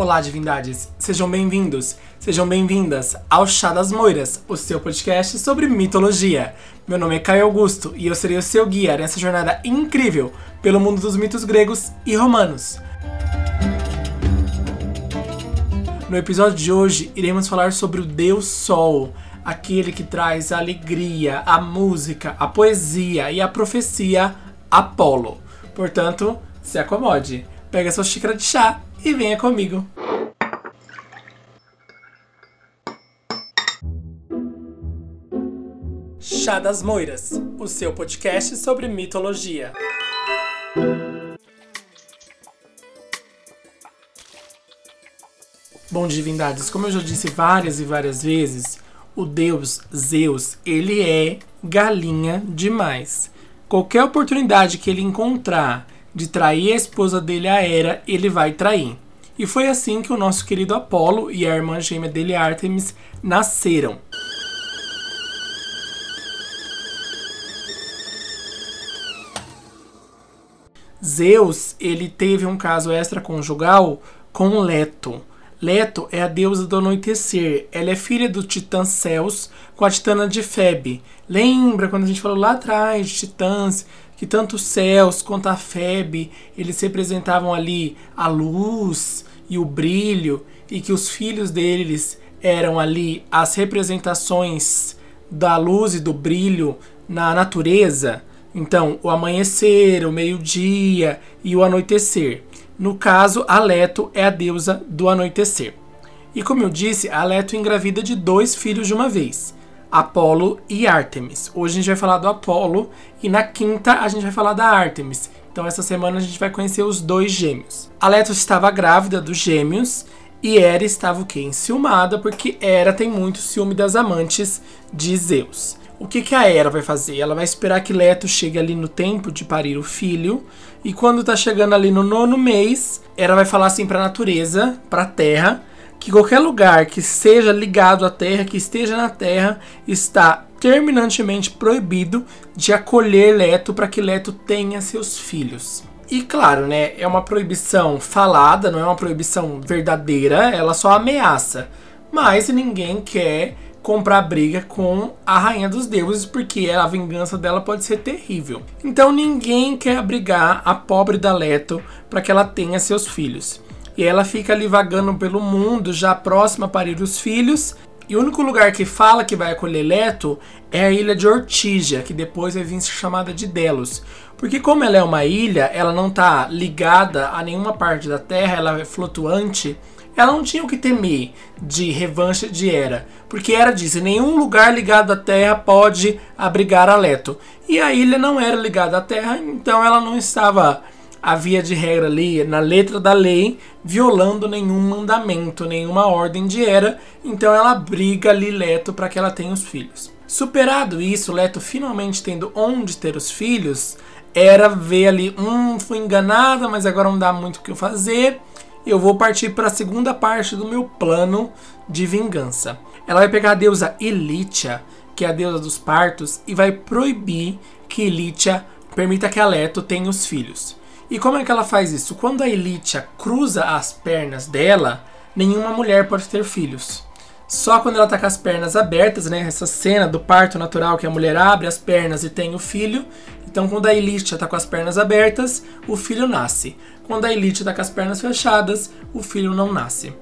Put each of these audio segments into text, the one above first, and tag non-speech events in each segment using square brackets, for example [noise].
Olá, divindades! Sejam bem-vindos, sejam bem-vindas ao Chá das Moiras, o seu podcast sobre mitologia. Meu nome é Caio Augusto e eu serei o seu guia nessa jornada incrível pelo mundo dos mitos gregos e romanos. No episódio de hoje, iremos falar sobre o Deus Sol, aquele que traz a alegria, a música, a poesia e a profecia Apolo. Portanto, se acomode, pega sua xícara de chá e venha comigo. Chá das Moiras, o seu podcast sobre mitologia. Bom, divindades, como eu já disse várias e várias vezes, o deus Zeus, ele é galinha demais. Qualquer oportunidade que ele encontrar de trair a esposa dele, a Hera, ele vai trair. E foi assim que o nosso querido Apolo e a irmã gêmea dele, Artemis, nasceram. Zeus, ele teve um caso extraconjugal com Leto. Leto é a deusa do anoitecer. Ela é filha do titã Ceus com a titã de Febe. Lembra quando a gente falou lá atrás de titãs que tanto Ceus quanto a Febe, eles representavam ali a luz e o brilho e que os filhos deles eram ali as representações da luz e do brilho na natureza? Então, o amanhecer, o meio-dia e o anoitecer. No caso, Aleto é a deusa do anoitecer. E como eu disse, Aleto engravida de dois filhos de uma vez. Apolo e Artemis. Hoje a gente vai falar do Apolo e na quinta a gente vai falar da Artemis. Então essa semana a gente vai conhecer os dois gêmeos. A Leto estava grávida dos gêmeos e Hera estava o quê? Enciumada porque Hera tem muito ciúme das amantes de Zeus. O que, que a Hera vai fazer? Ela vai esperar que Leto chegue ali no tempo de parir o filho. E quando tá chegando ali no nono mês, Hera vai falar assim para a natureza, para a terra, que qualquer lugar que seja ligado à terra, que esteja na terra, está terminantemente proibido de acolher Leto para que Leto tenha seus filhos. E claro, né, é uma proibição falada, não é uma proibição verdadeira, ela só ameaça. Mas ninguém quer comprar briga com a rainha dos deuses, porque a vingança dela pode ser terrível. Então ninguém quer abrigar a pobre da Leto para que ela tenha seus filhos. E ela fica ali vagando pelo mundo, já próxima a parir os filhos. E o único lugar que fala que vai acolher Leto é a ilha de Ortígia, que depois vai vir ser chamada de Delos. Porque como ela é uma ilha, ela não está ligada a nenhuma parte da Terra, ela é flutuante, ela não tinha o que temer de revanche de Hera. Porque Hera disse, nenhum lugar ligado à Terra pode abrigar a Leto. E a ilha não era ligada à Terra, então ela não estava havia de regra ali, na letra da lei, violando nenhum mandamento, nenhuma ordem de Hera, então ela briga ali Leto para que ela tenha os filhos. Superado isso, Leto finalmente tendo onde ter os filhos, era ver ali, hum, fui enganada, mas agora não dá muito o que eu fazer. Eu vou partir para a segunda parte do meu plano de vingança. Ela vai pegar a deusa Elitia, que é a deusa dos partos, e vai proibir que Elitia permita que a Leto tenha os filhos. E como é que ela faz isso? Quando a Elitia cruza as pernas dela, nenhuma mulher pode ter filhos. Só quando ela tá com as pernas abertas, né? Essa cena do parto natural que a mulher abre as pernas e tem o filho. Então, quando a Elitia tá com as pernas abertas, o filho nasce. Quando a Elitia tá com as pernas fechadas, o filho não nasce.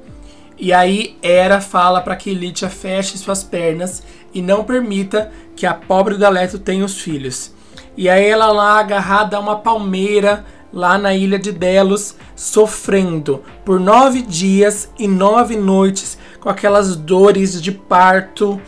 E aí Hera fala para que Elitia feche suas pernas e não permita que a pobre Galeto tenha os filhos. E aí ela lá agarrada a uma palmeira lá na ilha de Delos, sofrendo por nove dias e nove noites com aquelas dores de parto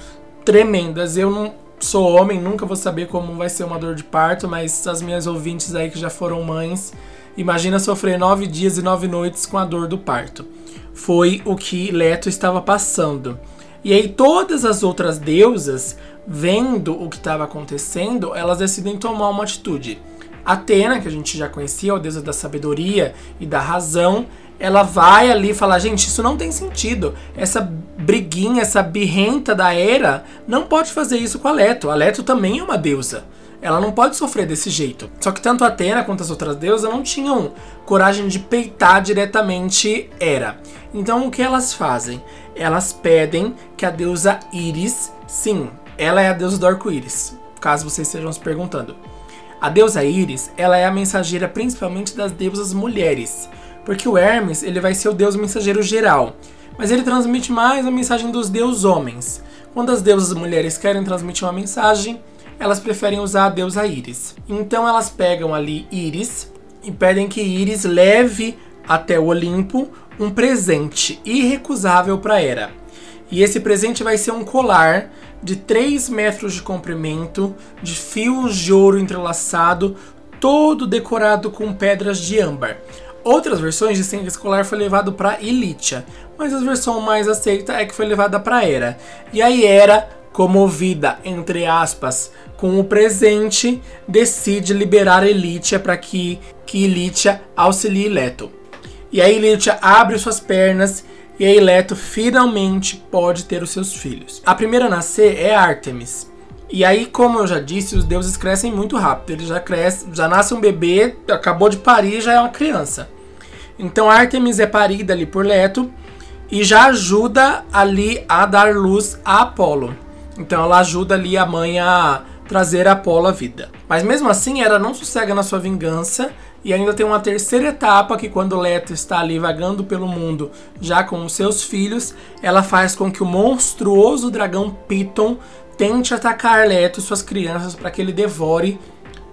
tremendas. Eu não sou homem, nunca vou saber como vai ser uma dor de parto, mas as minhas ouvintes aí que já foram mães, imagina sofrer nove dias e nove noites com a dor do parto. Foi o que Leto estava passando. E aí todas as outras deusas, vendo o que estava acontecendo, elas decidem tomar uma atitude. Atena, que a gente já conhecia, a deusa da sabedoria e da razão, ela vai ali falar, gente, isso não tem sentido. Essa briguinha, essa birrenta da Hera não pode fazer isso com a Leto. A Leto também é uma deusa. Ela não pode sofrer desse jeito. Só que tanto Atena quanto as outras deusas não tinham coragem de peitar diretamente Hera. Então o que elas fazem? Elas pedem que a deusa Íris, sim, ela é a deusa do arco-íris, caso vocês estejam se perguntando. A deusa Íris, ela é a mensageira principalmente das deusas mulheres, porque o Hermes, ele vai ser o deus mensageiro geral, mas ele transmite mais a mensagem dos deuses homens. Quando as deusas mulheres querem transmitir uma mensagem, elas preferem usar a deusa Íris. Então elas pegam ali Íris e pedem que Íris leve até o Olimpo um presente irrecusável para Hera. E esse presente vai ser um colar de 3 metros de comprimento, de fios de ouro entrelaçado, todo decorado com pedras de âmbar. Outras versões dizem que esse colar foi levado para Ilítia, mas a versão mais aceita é que foi levada para Hera. E aí Hera, comovida, entre aspas, com o presente, decide liberar Ilítia para que, que Ilítia auxilie Leto. E aí Ilítia abre suas pernas e aí Leto finalmente pode ter os seus filhos. A primeira a nascer é Artemis. E aí, como eu já disse, os deuses crescem muito rápido. Ele já cresce, já nasce um bebê, acabou de parir, já é uma criança. Então Artemis é parida ali por Leto e já ajuda ali a dar luz a Apolo. Então ela ajuda ali a mãe a trazer Apolo à vida. Mas mesmo assim, ela não sossega na sua vingança e ainda tem uma terceira etapa que quando Leto está ali vagando pelo mundo já com os seus filhos, ela faz com que o monstruoso dragão Piton tente atacar Leto e suas crianças para que ele devore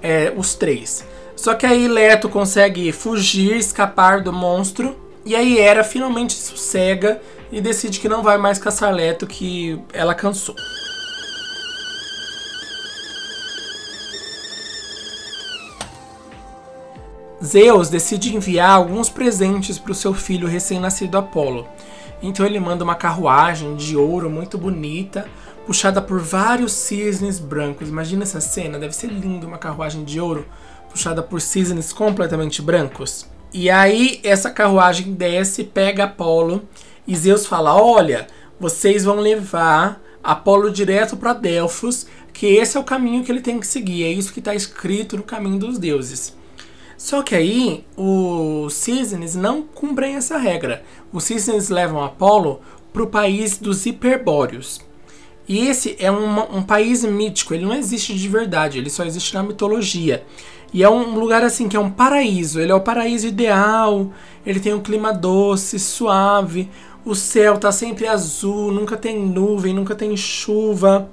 é, os três. Só que aí Leto consegue fugir, escapar do monstro e aí Hera finalmente sossega e decide que não vai mais caçar Leto, que ela cansou. Zeus decide enviar alguns presentes para o seu filho recém-nascido Apolo. Então ele manda uma carruagem de ouro muito bonita, puxada por vários cisnes brancos. Imagina essa cena, deve ser lindo uma carruagem de ouro puxada por cisnes completamente brancos. E aí essa carruagem desce, pega Apolo e Zeus fala: "Olha, vocês vão levar Apolo direto para Delfos, que esse é o caminho que ele tem que seguir. É isso que está escrito no caminho dos deuses." Só que aí os cisnes não cumprem essa regra. Os cisnes levam Apolo para o país dos hiperbóreos. E esse é um, um país mítico, ele não existe de verdade, ele só existe na mitologia. E é um lugar assim que é um paraíso, ele é o paraíso ideal, ele tem um clima doce, suave, o céu tá sempre azul, nunca tem nuvem, nunca tem chuva.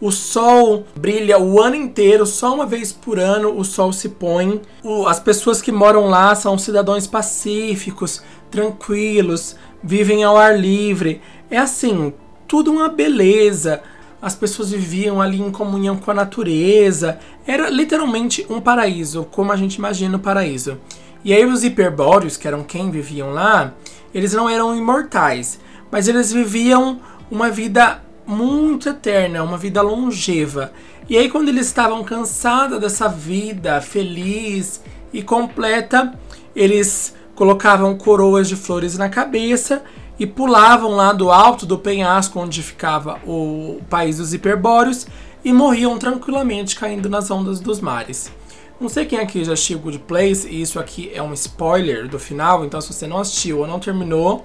O sol brilha o ano inteiro, só uma vez por ano o sol se põe. O, as pessoas que moram lá são cidadãos pacíficos, tranquilos, vivem ao ar livre. É assim, tudo uma beleza. As pessoas viviam ali em comunhão com a natureza. Era literalmente um paraíso, como a gente imagina o paraíso. E aí os hiperbóreos, que eram quem viviam lá, eles não eram imortais, mas eles viviam uma vida muito eterna, uma vida longeva. E aí, quando eles estavam cansados dessa vida feliz e completa, eles colocavam coroas de flores na cabeça e pulavam lá do alto do penhasco onde ficava o país dos hiperbóreos e morriam tranquilamente caindo nas ondas dos mares. Não sei quem aqui já assistiu Good Place, e isso aqui é um spoiler do final, então se você não assistiu ou não terminou,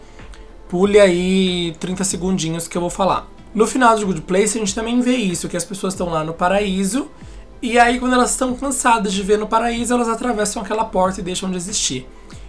pule aí 30 segundinhos que eu vou falar. No final de Good Place, a gente também vê isso, que as pessoas estão lá no paraíso, e aí quando elas estão cansadas de ver no paraíso, elas atravessam aquela porta e deixam de existir.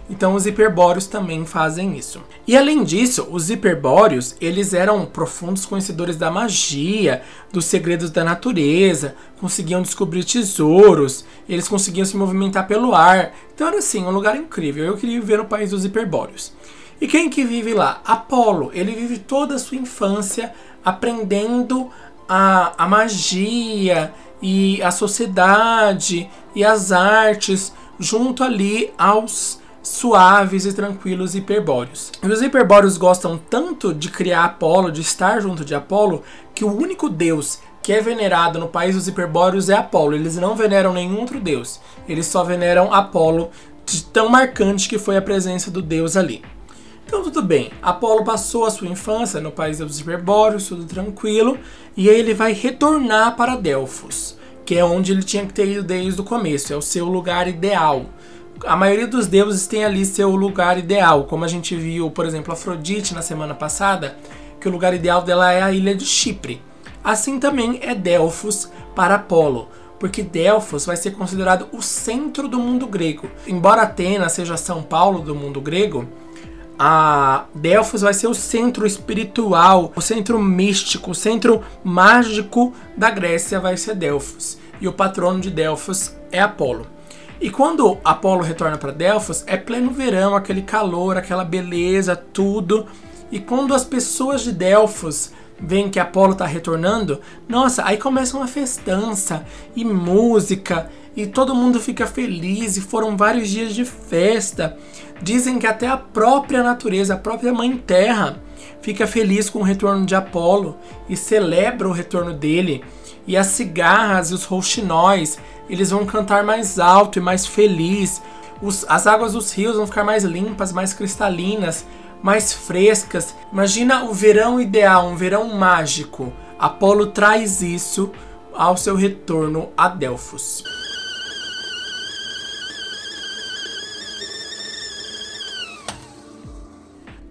Então os hiperbóreos também fazem isso. E além disso, os hiperbóreos, eles eram profundos conhecedores da magia, dos segredos da natureza, conseguiam descobrir tesouros, eles conseguiam se movimentar pelo ar. Então era assim, um lugar incrível. Eu queria viver no país dos hiperbóreos. E quem que vive lá? Apolo. Ele vive toda a sua infância aprendendo a, a magia e a sociedade e as artes junto ali aos suaves e tranquilos hiperbóreos. E os hiperbóreos gostam tanto de criar Apolo, de estar junto de Apolo, que o único deus que é venerado no país dos hiperbóreos é Apolo. Eles não veneram nenhum outro deus. Eles só veneram Apolo, de tão marcante que foi a presença do deus ali. Então tudo bem, Apolo passou a sua infância no país dos hiperbóreos, tudo tranquilo, e aí ele vai retornar para Delfos, que é onde ele tinha que ter ido desde o começo, é o seu lugar ideal. A maioria dos deuses tem ali seu lugar ideal, como a gente viu, por exemplo, Afrodite na semana passada, que o lugar ideal dela é a ilha de Chipre. Assim também é Delfos para Apolo, porque Delfos vai ser considerado o centro do mundo grego. Embora Atenas seja São Paulo do mundo grego, a Delfos vai ser o centro espiritual, o centro místico, o centro mágico da Grécia vai ser Delfos. E o patrono de Delfos é Apolo. E quando Apolo retorna para Delfos, é pleno verão, aquele calor, aquela beleza, tudo. E quando as pessoas de Delfos veem que Apolo está retornando, nossa, aí começa uma festança e música e todo mundo fica feliz e foram vários dias de festa. Dizem que até a própria natureza, a própria Mãe Terra, fica feliz com o retorno de Apolo e celebra o retorno dele. E as cigarras e os rouxinóis, eles vão cantar mais alto e mais feliz. Os, as águas dos rios vão ficar mais limpas, mais cristalinas, mais frescas. Imagina o verão ideal, um verão mágico. Apolo traz isso ao seu retorno a Delfos.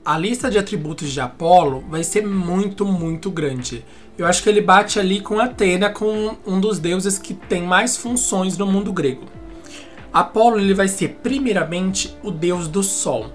A lista de atributos de Apolo vai ser muito, muito grande. Eu acho que ele bate ali com Atena, com um dos deuses que tem mais funções no mundo grego. Apolo ele vai ser primeiramente o deus do sol.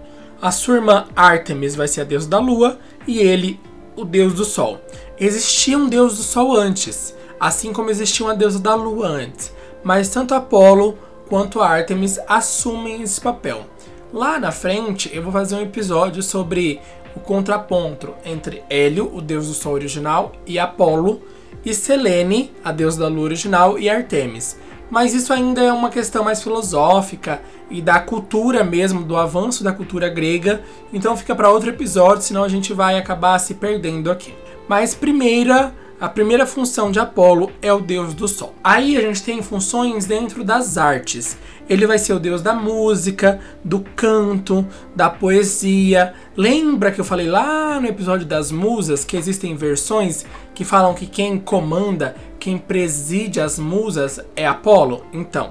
A sua irmã Artemis vai ser a deusa da lua e ele o deus do sol. Existia um deus do sol antes, assim como existia uma deusa da lua antes, mas tanto Apolo quanto Artemis assumem esse papel. Lá na frente eu vou fazer um episódio sobre o contraponto entre Hélio, o deus do sol original, e Apolo, e Selene, a deusa da lua original, e Artemis. Mas isso ainda é uma questão mais filosófica e da cultura mesmo, do avanço da cultura grega. Então fica para outro episódio, senão a gente vai acabar se perdendo aqui. Mas primeira a primeira função de Apolo é o deus do sol. Aí a gente tem funções dentro das artes. Ele vai ser o deus da música, do canto, da poesia. Lembra que eu falei lá no episódio das musas que existem versões que falam que quem comanda, quem preside as musas é Apolo? Então,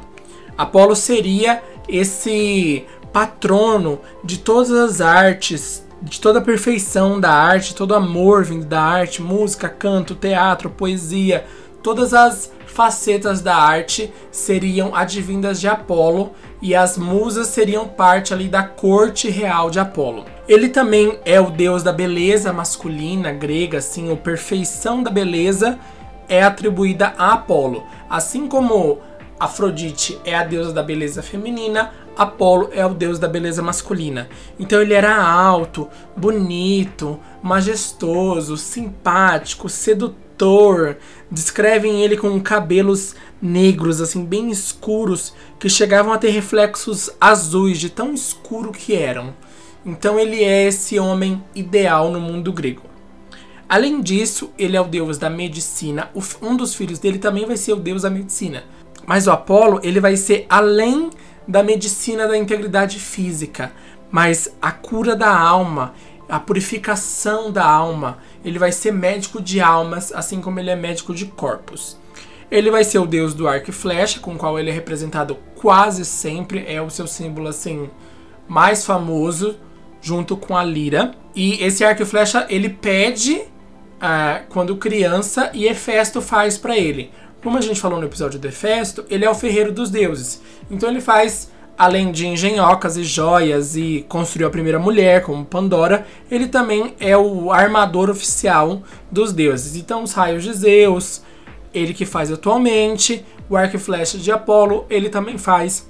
Apolo seria esse patrono de todas as artes de toda a perfeição da arte, todo o amor vindo da arte, música, canto, teatro, poesia, todas as facetas da arte seriam advindas de Apolo e as musas seriam parte ali da corte real de Apolo. Ele também é o deus da beleza masculina grega, assim, a perfeição da beleza é atribuída a Apolo, assim como Afrodite é a deusa da beleza feminina, Apolo é o deus da beleza masculina. Então ele era alto, bonito, majestoso, simpático, sedutor. Descrevem ele com cabelos negros, assim, bem escuros, que chegavam a ter reflexos azuis de tão escuro que eram. Então ele é esse homem ideal no mundo grego. Além disso, ele é o deus da medicina. Um dos filhos dele também vai ser o deus da medicina. Mas o Apolo, ele vai ser além da medicina da integridade física, mas a cura da alma, a purificação da alma. Ele vai ser médico de almas, assim como ele é médico de corpos. Ele vai ser o deus do arco e flecha, com o qual ele é representado quase sempre, é o seu símbolo assim mais famoso, junto com a lira. E esse arco e flecha ele pede uh, quando criança e Hefesto faz para ele. Como a gente falou no episódio do Hefesto, ele é o ferreiro dos deuses. Então ele faz, além de engenhocas e joias e construiu a primeira mulher, como Pandora, ele também é o armador oficial dos deuses. Então os raios de Zeus, ele que faz atualmente, o arco e flecha de Apolo, ele também faz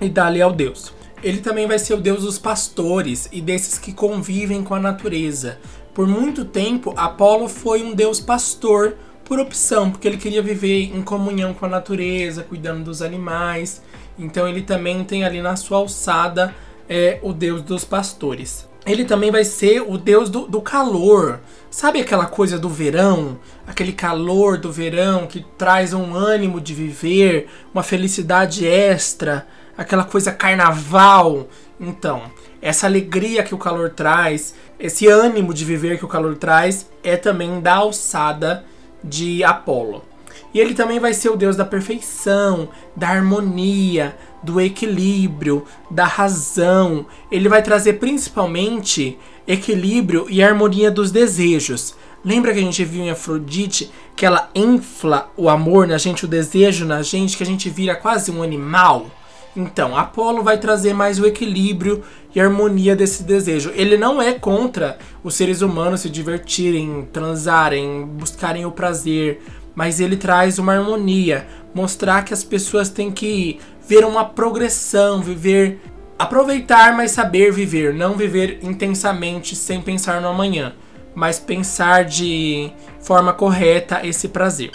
e dá-lhe ao deus. Ele também vai ser o deus dos pastores e desses que convivem com a natureza. Por muito tempo, Apolo foi um deus pastor por opção, porque ele queria viver em comunhão com a natureza, cuidando dos animais. Então ele também tem ali na sua alçada é, o deus dos pastores. Ele também vai ser o deus do, do calor. Sabe aquela coisa do verão? Aquele calor do verão que traz um ânimo de viver, uma felicidade extra, aquela coisa carnaval. Então, essa alegria que o calor traz, esse ânimo de viver que o calor traz, é também da alçada de Apolo. E ele também vai ser o Deus da perfeição, da harmonia, do equilíbrio, da razão. Ele vai trazer principalmente equilíbrio e harmonia dos desejos. Lembra que a gente viu em Afrodite que ela infla o amor na gente, o desejo na gente, que a gente vira quase um animal? Então, Apolo vai trazer mais o equilíbrio e harmonia desse desejo. Ele não é contra os seres humanos se divertirem, transarem, buscarem o prazer, mas ele traz uma harmonia, mostrar que as pessoas têm que ver uma progressão, viver, aproveitar, mas saber viver, não viver intensamente sem pensar no amanhã, mas pensar de forma correta esse prazer.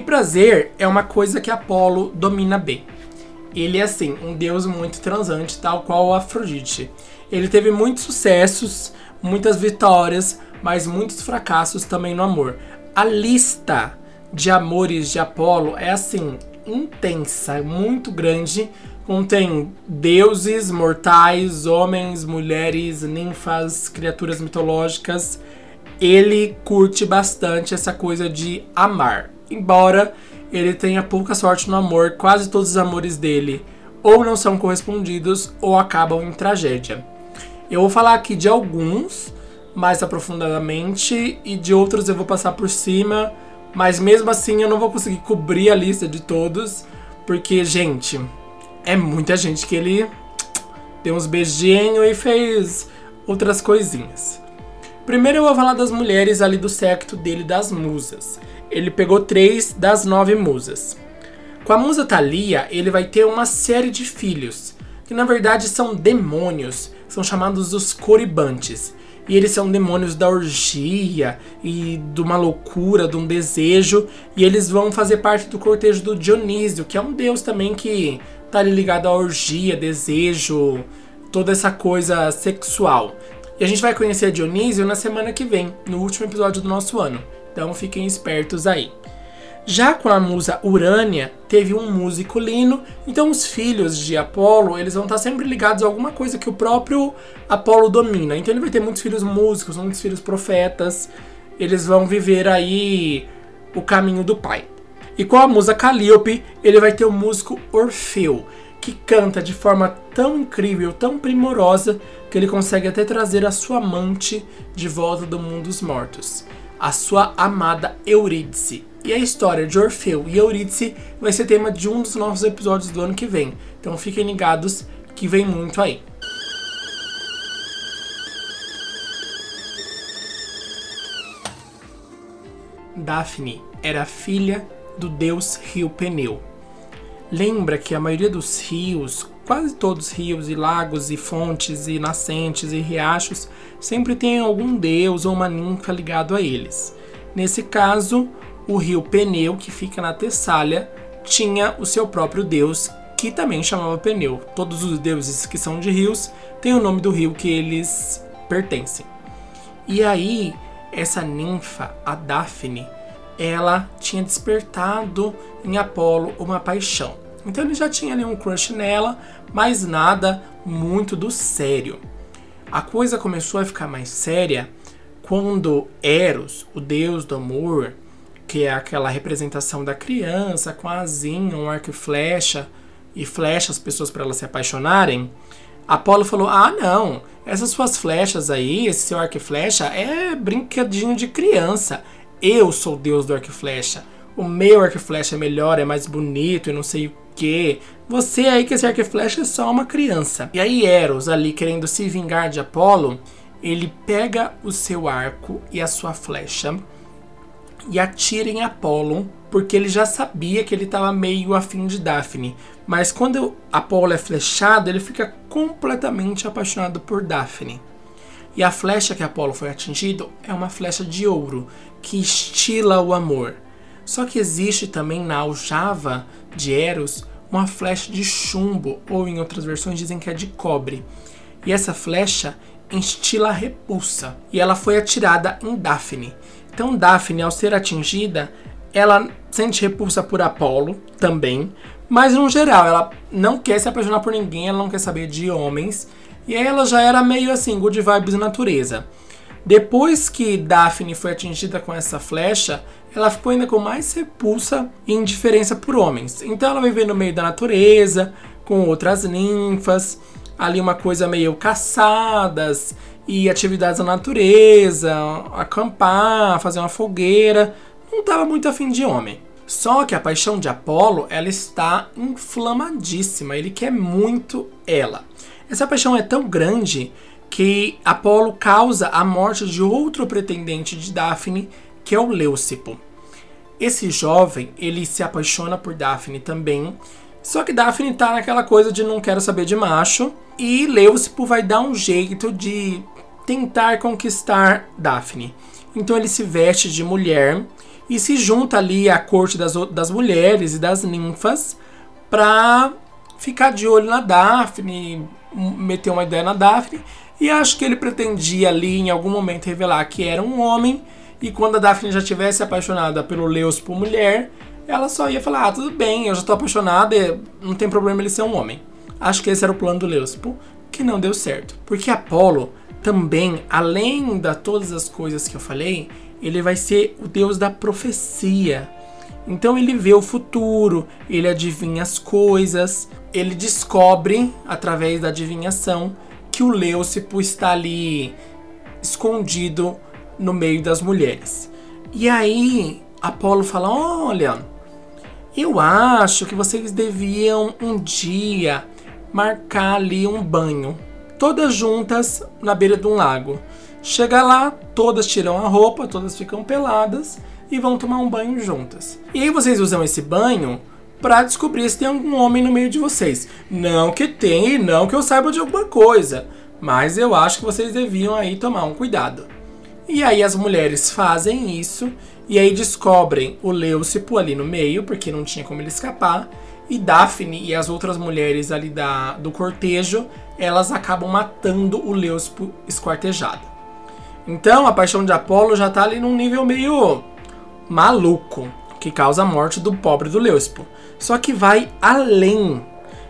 E prazer é uma coisa que Apolo domina bem. Ele é assim, um deus muito transante, tal qual Afrodite. Ele teve muitos sucessos, muitas vitórias, mas muitos fracassos também no amor. A lista de amores de Apolo é assim, intensa, muito grande. Contém deuses, mortais, homens, mulheres, ninfas, criaturas mitológicas. Ele curte bastante essa coisa de amar. Embora ele tenha pouca sorte no amor, quase todos os amores dele ou não são correspondidos ou acabam em tragédia. Eu vou falar aqui de alguns mais aprofundadamente e de outros eu vou passar por cima, mas mesmo assim eu não vou conseguir cobrir a lista de todos, porque, gente, é muita gente que ele deu uns beijinhos e fez outras coisinhas. Primeiro eu vou falar das mulheres ali do secto dele das musas ele pegou três das nove musas. Com a musa Thalia, ele vai ter uma série de filhos, que na verdade são demônios, são chamados os coribantes. E eles são demônios da orgia e de uma loucura, de um desejo, e eles vão fazer parte do cortejo do Dionísio, que é um deus também que tá ligado à orgia, desejo, toda essa coisa sexual. E a gente vai conhecer Dionísio na semana que vem, no último episódio do nosso ano. Então fiquem espertos aí. Já com a musa Urânia, teve um músico lino, então os filhos de Apolo, eles vão estar sempre ligados a alguma coisa que o próprio Apolo domina. Então ele vai ter muitos filhos músicos, muitos filhos profetas, eles vão viver aí o caminho do pai. E com a musa Calíope, ele vai ter o músico Orfeu, que canta de forma tão incrível, tão primorosa, que ele consegue até trazer a sua amante de volta do mundo dos mortos a sua amada Eurídice. E a história de Orfeu e Eurídice vai ser tema de um dos novos episódios do ano que vem. Então fiquem ligados que vem muito aí. Daphne era filha do deus rio Peneu. Lembra que a maioria dos rios Quase todos os rios e lagos e fontes e nascentes e riachos sempre têm algum deus ou uma ninfa ligado a eles. Nesse caso, o rio Peneu, que fica na Tessália, tinha o seu próprio deus, que também chamava Peneu. Todos os deuses que são de rios têm o nome do rio que eles pertencem. E aí, essa ninfa, a Daphne, ela tinha despertado em Apolo uma paixão. Então ele já tinha ali um crush nela, mas nada muito do sério. A coisa começou a ficar mais séria quando Eros, o deus do amor, que é aquela representação da criança com asinha, um arco e flecha, e flecha as pessoas para elas se apaixonarem, Apolo falou: Ah, não, essas suas flechas aí, esse seu arco e flecha é brinquedinho de criança. Eu sou o deus do arco e flecha. O meu arco e flecha é melhor, é mais bonito e não sei o que. Você aí que esse arco e flecha é só uma criança. E aí Eros, ali querendo se vingar de Apolo, ele pega o seu arco e a sua flecha e atira em Apolo, porque ele já sabia que ele estava meio afim de Daphne. Mas quando Apolo é flechado, ele fica completamente apaixonado por Daphne. E a flecha que Apolo foi atingido é uma flecha de ouro, que estila o amor. Só que existe também na aljava de Eros uma flecha de chumbo, ou em outras versões dizem que é de cobre. E essa flecha instila repulsa, e ela foi atirada em Daphne. Então Daphne, ao ser atingida, ela sente repulsa por Apolo também, mas no geral ela não quer se apaixonar por ninguém, ela não quer saber de homens, E aí ela já era meio assim, good vibes natureza. Depois que Daphne foi atingida com essa flecha, ela ficou ainda com mais repulsa e indiferença por homens. Então ela viver no meio da natureza, com outras ninfas, ali uma coisa meio caçadas e atividades na natureza, acampar, fazer uma fogueira. Não estava muito afim de homem. Só que a paixão de Apolo, ela está inflamadíssima, ele quer muito ela. Essa paixão é tão grande que Apolo causa a morte de outro pretendente de Daphne, que é o Leucipo. Esse jovem, ele se apaixona por Daphne também, só que Daphne tá naquela coisa de não quero saber de macho, e Leucipo vai dar um jeito de tentar conquistar Daphne. Então ele se veste de mulher e se junta ali à corte das, das mulheres e das ninfas para ficar de olho na Daphne, meter uma ideia na Daphne. E acho que ele pretendia ali em algum momento revelar que era um homem. E quando a Daphne já tivesse apaixonada pelo Leos por mulher, ela só ia falar: Ah, tudo bem, eu já tô apaixonada, não tem problema ele ser um homem. Acho que esse era o plano do Leospo, que não deu certo. Porque Apolo também, além de todas as coisas que eu falei, ele vai ser o deus da profecia. Então ele vê o futuro, ele adivinha as coisas, ele descobre através da adivinhação que o Leucipo está ali escondido no meio das mulheres. E aí Apolo fala: "Olha, eu acho que vocês deviam um dia marcar ali um banho, todas juntas na beira de um lago. Chega lá, todas tiram a roupa, todas ficam peladas e vão tomar um banho juntas. E aí vocês usam esse banho para descobrir se tem algum homem no meio de vocês. Não que tem e não que eu saiba de alguma coisa, mas eu acho que vocês deviam aí tomar um cuidado. E aí as mulheres fazem isso e aí descobrem o Leucipo ali no meio, porque não tinha como ele escapar, e Daphne e as outras mulheres ali da, do cortejo, elas acabam matando o Leucipo esquartejado. Então a paixão de Apolo já tá ali num nível meio maluco, que causa a morte do pobre do Leucipo. Só que vai além.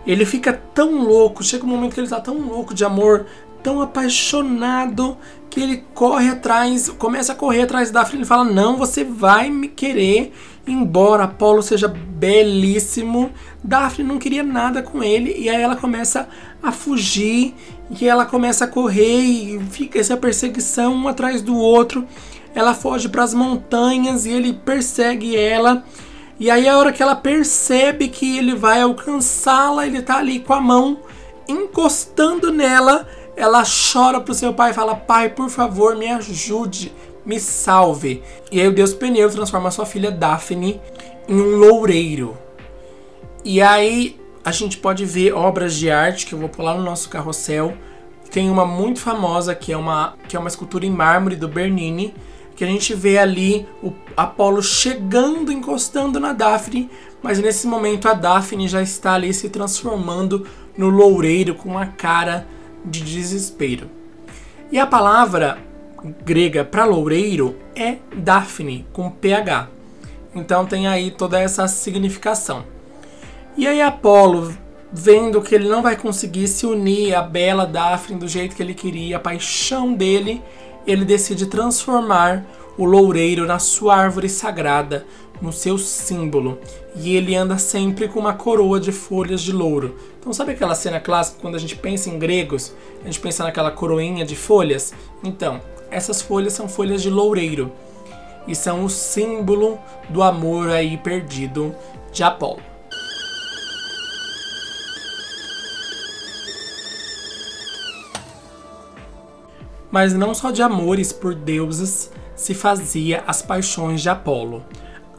Ele fica tão louco, chega um momento que ele tá tão louco de amor, tão apaixonado, que ele corre atrás, começa a correr atrás da Daphne e fala: Não, você vai me querer, embora Apolo seja belíssimo. Daphne não queria nada com ele, e aí ela começa a fugir, e ela começa a correr, e fica essa perseguição um atrás do outro. Ela foge para as montanhas e ele persegue ela. E aí a hora que ela percebe que ele vai alcançá-la, ele tá ali com a mão encostando nela ela chora pro seu pai e fala: Pai, por favor, me ajude, me salve. E aí o deus Pneu transforma sua filha Daphne em um loureiro. E aí a gente pode ver obras de arte que eu vou pular no nosso carrossel. Tem uma muito famosa que é uma, que é uma escultura em mármore do Bernini, que a gente vê ali o Apolo chegando, encostando na Daphne, mas nesse momento a Daphne já está ali se transformando no loureiro com a cara de desespero. E a palavra grega para loureiro é Daphne, com PH. Então tem aí toda essa significação. E aí Apolo, vendo que ele não vai conseguir se unir à bela Daphne do jeito que ele queria, a paixão dele, ele decide transformar o loureiro na sua árvore sagrada, no seu símbolo. E ele anda sempre com uma coroa de folhas de louro. Então, sabe aquela cena clássica quando a gente pensa em gregos? A gente pensa naquela coroinha de folhas? Então, essas folhas são folhas de loureiro. E são o símbolo do amor aí perdido de Apolo. Mas não só de amores por deuses se fazia as paixões de Apolo.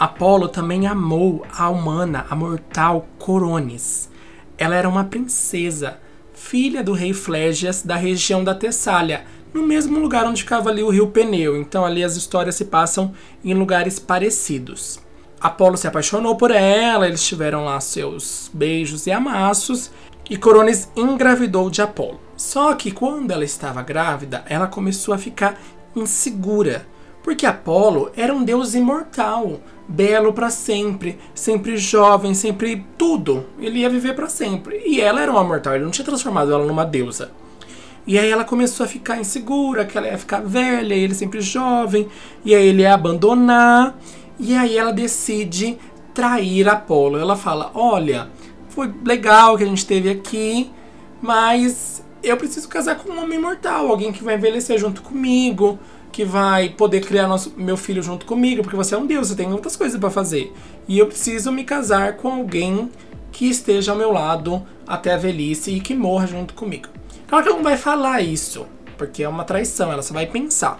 Apolo também amou a humana, a mortal Coronis. Ela era uma princesa, filha do rei Flégias da região da Tessália, no mesmo lugar onde ficava ali o rio Peneu. Então ali as histórias se passam em lugares parecidos. Apolo se apaixonou por ela, eles tiveram lá seus beijos e amassos, e Coronis engravidou de Apolo. Só que quando ela estava grávida, ela começou a ficar insegura, porque Apolo era um deus imortal, belo para sempre, sempre jovem, sempre tudo. Ele ia viver para sempre. E ela era uma mortal, ele não tinha transformado ela numa deusa. E aí ela começou a ficar insegura, que ela ia ficar velha, ele sempre jovem, e aí ele ia abandonar. E aí ela decide trair Apolo. Ela fala: Olha, foi legal que a gente teve aqui, mas eu preciso casar com um homem mortal, alguém que vai envelhecer junto comigo, que vai poder criar nosso, meu filho junto comigo, porque você é um deus, você tem outras coisas para fazer. E eu preciso me casar com alguém que esteja ao meu lado até a velhice e que morra junto comigo. Claro que ela não vai falar isso, porque é uma traição, ela só vai pensar.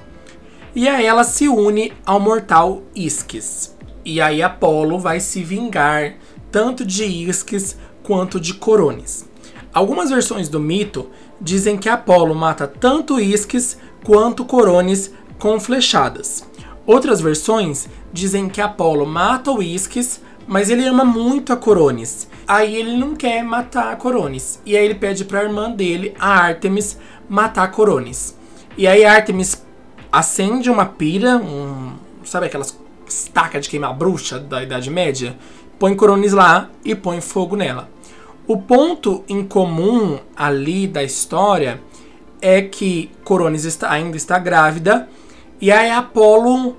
E aí ela se une ao mortal Isques. E aí Apolo vai se vingar tanto de Isques quanto de Corones. Algumas versões do mito dizem que Apolo mata tanto Isques quanto Corones com flechadas. Outras versões dizem que Apolo mata o Isques, mas ele ama muito a Corones. Aí ele não quer matar a Corones. E aí ele pede para a irmã dele, a Artemis, matar a Corones. E aí Artemis acende uma pira, um, sabe aquelas estacas de queimar bruxa da Idade Média? Põe Corones lá e põe fogo nela. O ponto em comum ali da história é que Coronis está, ainda está grávida e aí Apolo,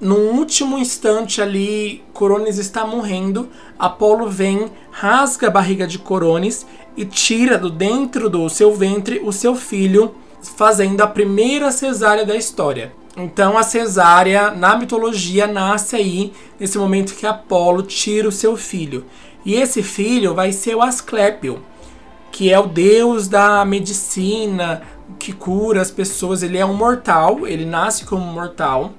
no último instante ali, Coronis está morrendo. Apolo vem, rasga a barriga de Coronis e tira do dentro do seu ventre o seu filho, fazendo a primeira cesárea da história. Então a cesárea na mitologia nasce aí nesse momento que Apolo tira o seu filho. E esse filho vai ser o Asclépio, que é o deus da medicina, que cura as pessoas. Ele é um mortal, ele nasce como mortal.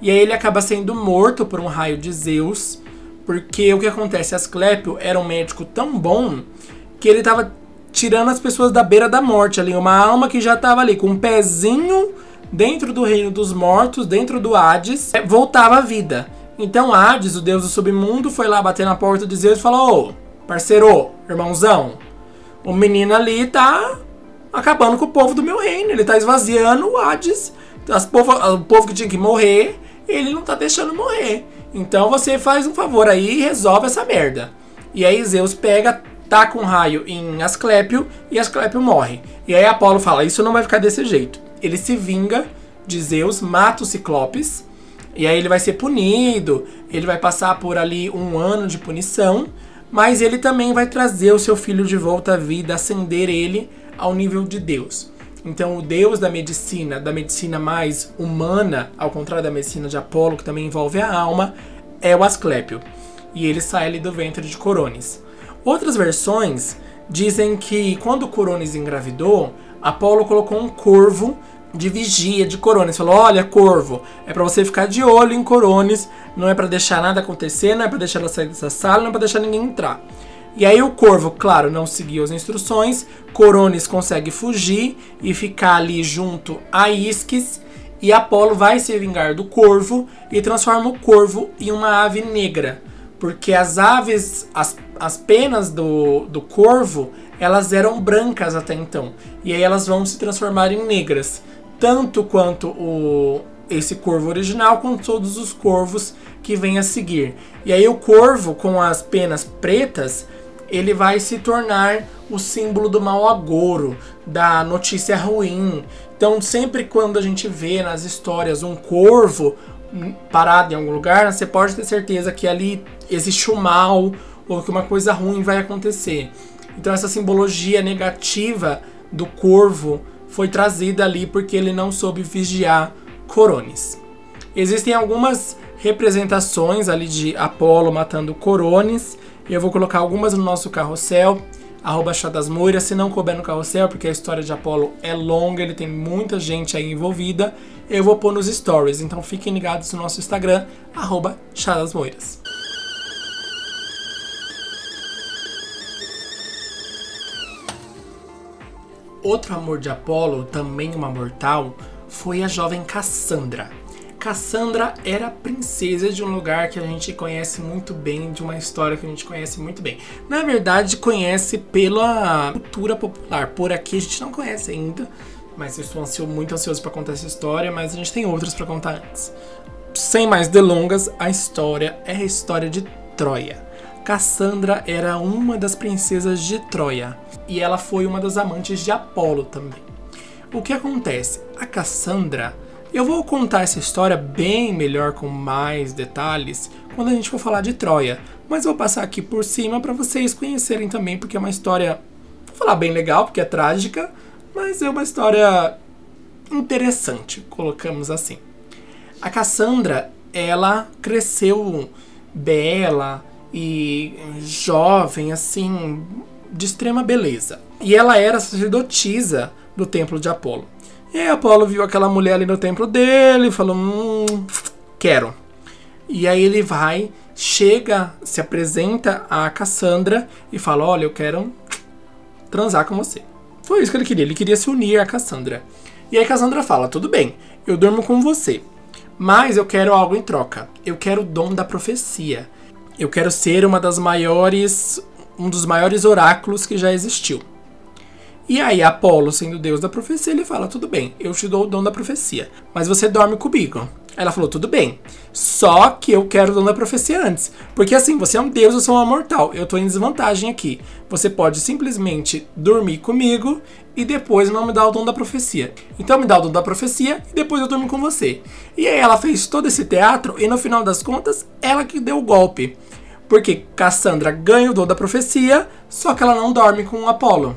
E aí ele acaba sendo morto por um raio de Zeus. Porque o que acontece? Asclépio era um médico tão bom que ele estava tirando as pessoas da beira da morte ali. Uma alma que já estava ali com um pezinho dentro do reino dos mortos, dentro do Hades, voltava à vida. Então Hades, o deus do submundo, foi lá bater na porta de Zeus e falou: Ô, parceiro, irmãozão, o menino ali tá acabando com o povo do meu reino. Ele tá esvaziando o Hades. As povo, o povo que tinha que morrer, ele não tá deixando morrer. Então você faz um favor aí e resolve essa merda. E aí Zeus pega, taca um raio em Asclépio e Asclépio morre. E aí Apolo fala: Isso não vai ficar desse jeito. Ele se vinga de Zeus, mata o Ciclopes e aí ele vai ser punido, ele vai passar por ali um ano de punição, mas ele também vai trazer o seu filho de volta à vida, ascender ele ao nível de Deus. Então, o Deus da medicina, da medicina mais humana, ao contrário da medicina de Apolo, que também envolve a alma, é o Asclépio. E ele sai ali do ventre de Corones. Outras versões dizem que quando Corones engravidou, Apolo colocou um corvo de vigia de Corones. Falou: olha, corvo, é para você ficar de olho em Corones, não é para deixar nada acontecer, não é para deixar ela sair dessa sala, não é para deixar ninguém entrar. E aí o corvo, claro, não seguiu as instruções, Corones consegue fugir e ficar ali junto a Isques, e Apolo vai se vingar do corvo e transforma o corvo em uma ave negra. Porque as aves, as, as penas do, do corvo, elas eram brancas até então. E aí elas vão se transformar em negras tanto quanto o esse corvo original, quanto todos os corvos que vêm a seguir. E aí o corvo com as penas pretas, ele vai se tornar o símbolo do mau agouro, da notícia ruim. Então, sempre quando a gente vê nas histórias um corvo parado em algum lugar, você pode ter certeza que ali existe o mal ou que uma coisa ruim vai acontecer. Então, essa simbologia negativa do corvo foi trazida ali porque ele não soube vigiar Corones. Existem algumas representações ali de Apolo matando Corones. Eu vou colocar algumas no nosso carrossel, arroba Moiras, se não couber no carrossel, porque a história de Apolo é longa, ele tem muita gente aí envolvida. Eu vou pôr nos stories, então fiquem ligados no nosso Instagram, arroba Moiras. Outro amor de Apolo, também uma mortal, foi a jovem Cassandra. Cassandra era princesa de um lugar que a gente conhece muito bem, de uma história que a gente conhece muito bem. Na verdade, conhece pela cultura popular. Por aqui a gente não conhece ainda, mas eu estou ansioso, muito ansioso para contar essa história, mas a gente tem outras para contar antes. Sem mais delongas, a história é a história de Troia. Cassandra era uma das princesas de Troia e ela foi uma das amantes de Apolo também. O que acontece? A Cassandra, eu vou contar essa história bem melhor com mais detalhes quando a gente for falar de Troia, mas vou passar aqui por cima para vocês conhecerem também, porque é uma história, vou falar bem legal, porque é trágica, mas é uma história interessante, colocamos assim. A Cassandra, ela cresceu bela e jovem, assim, de extrema beleza. E ela era sacerdotisa do templo de Apolo. E aí Apolo viu aquela mulher ali no templo dele e falou: Hum, quero. E aí ele vai, chega, se apresenta a Cassandra e fala: Olha, eu quero transar com você. Foi isso que ele queria, ele queria se unir a Cassandra. E aí Cassandra fala: Tudo bem, eu durmo com você, mas eu quero algo em troca. Eu quero o dom da profecia. Eu quero ser uma das maiores, um dos maiores oráculos que já existiu. E aí Apolo, sendo deus da profecia, ele fala: "Tudo bem, eu te dou o dom da profecia, mas você dorme comigo". Ela falou: "Tudo bem. Só que eu quero o dom da profecia antes, porque assim, você é um deus, eu sou uma mortal. Eu tô em desvantagem aqui. Você pode simplesmente dormir comigo e depois não me dar o dom da profecia. Então me dá o dom da profecia e depois eu durmo com você". E aí ela fez todo esse teatro e no final das contas, ela que deu o golpe. Porque Cassandra ganha o dom da profecia, só que ela não dorme com Apolo.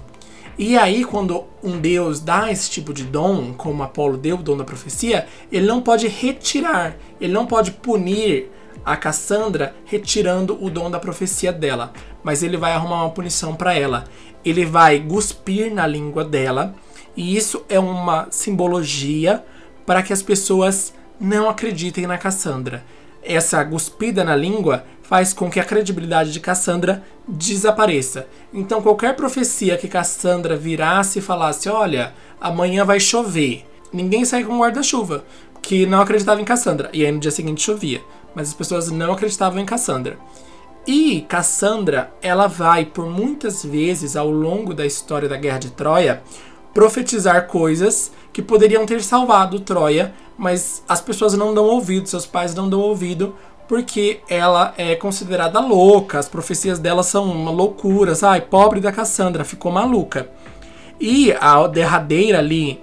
E aí, quando um deus dá esse tipo de dom, como Apolo deu o dom da profecia, ele não pode retirar, ele não pode punir a Cassandra retirando o dom da profecia dela, mas ele vai arrumar uma punição para ela. Ele vai cuspir na língua dela, e isso é uma simbologia para que as pessoas não acreditem na Cassandra. Essa cuspida na língua faz com que a credibilidade de Cassandra desapareça. Então, qualquer profecia que Cassandra virasse e falasse: Olha, amanhã vai chover, ninguém sai com guarda-chuva, que não acreditava em Cassandra. E aí no dia seguinte chovia, mas as pessoas não acreditavam em Cassandra. E Cassandra, ela vai por muitas vezes ao longo da história da Guerra de Troia profetizar coisas que poderiam ter salvado Troia, mas as pessoas não dão ouvido, seus pais não dão ouvido porque ela é considerada louca, as profecias dela são uma loucura, ai, pobre da Cassandra, ficou maluca. E a derradeira ali,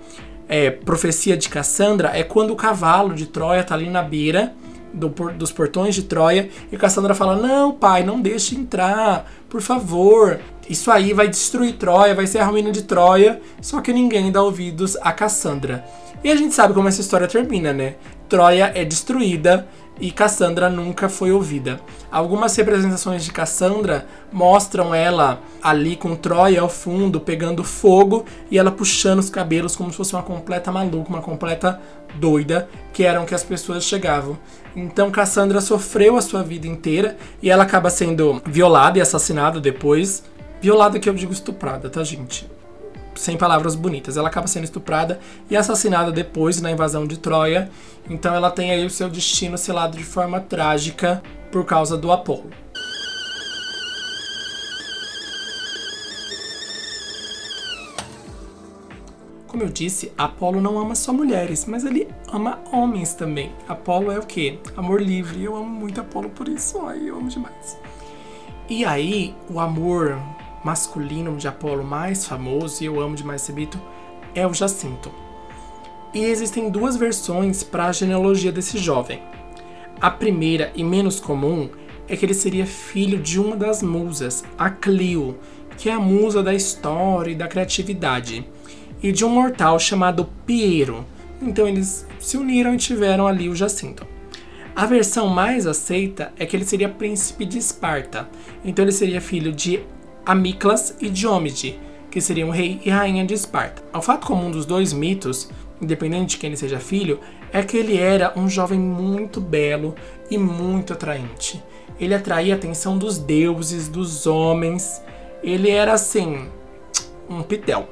é, profecia de Cassandra, é quando o cavalo de Troia tá ali na beira do, dos portões de Troia e Cassandra fala: Não, pai, não deixe entrar, por favor. Isso aí vai destruir Troia, vai ser a ruína de Troia. Só que ninguém dá ouvidos a Cassandra. E a gente sabe como essa história termina, né? Troia é destruída e Cassandra nunca foi ouvida. Algumas representações de Cassandra mostram ela ali com Troia ao fundo, pegando fogo e ela puxando os cabelos como se fosse uma completa maluca, uma completa doida, que eram que as pessoas chegavam. Então Cassandra sofreu a sua vida inteira e ela acaba sendo violada e assassinada depois. Violada que eu digo estuprada, tá, gente? Sem palavras bonitas. Ela acaba sendo estuprada e assassinada depois na invasão de Troia. Então ela tem aí o seu destino selado de forma trágica por causa do Apolo. Como eu disse, Apolo não ama só mulheres, mas ele ama homens também. Apolo é o quê? Amor livre. Eu amo muito Apolo por isso. Ai, eu amo demais. E aí, o amor masculino de Apolo mais famoso, e eu amo demais esse mito, é o Jacinto. E existem duas versões para a genealogia desse jovem. A primeira e menos comum é que ele seria filho de uma das musas, a Clio, que é a musa da história e da criatividade, e de um mortal chamado Piero. Então eles se uniram e tiveram ali o Jacinto. A versão mais aceita é que ele seria príncipe de Esparta, então ele seria filho de Amiclas e Diomede, que seriam rei e rainha de Esparta. O fato comum dos dois mitos, independente de quem ele seja filho, é que ele era um jovem muito belo e muito atraente. Ele atraía a atenção dos deuses, dos homens. Ele era assim, um pitel.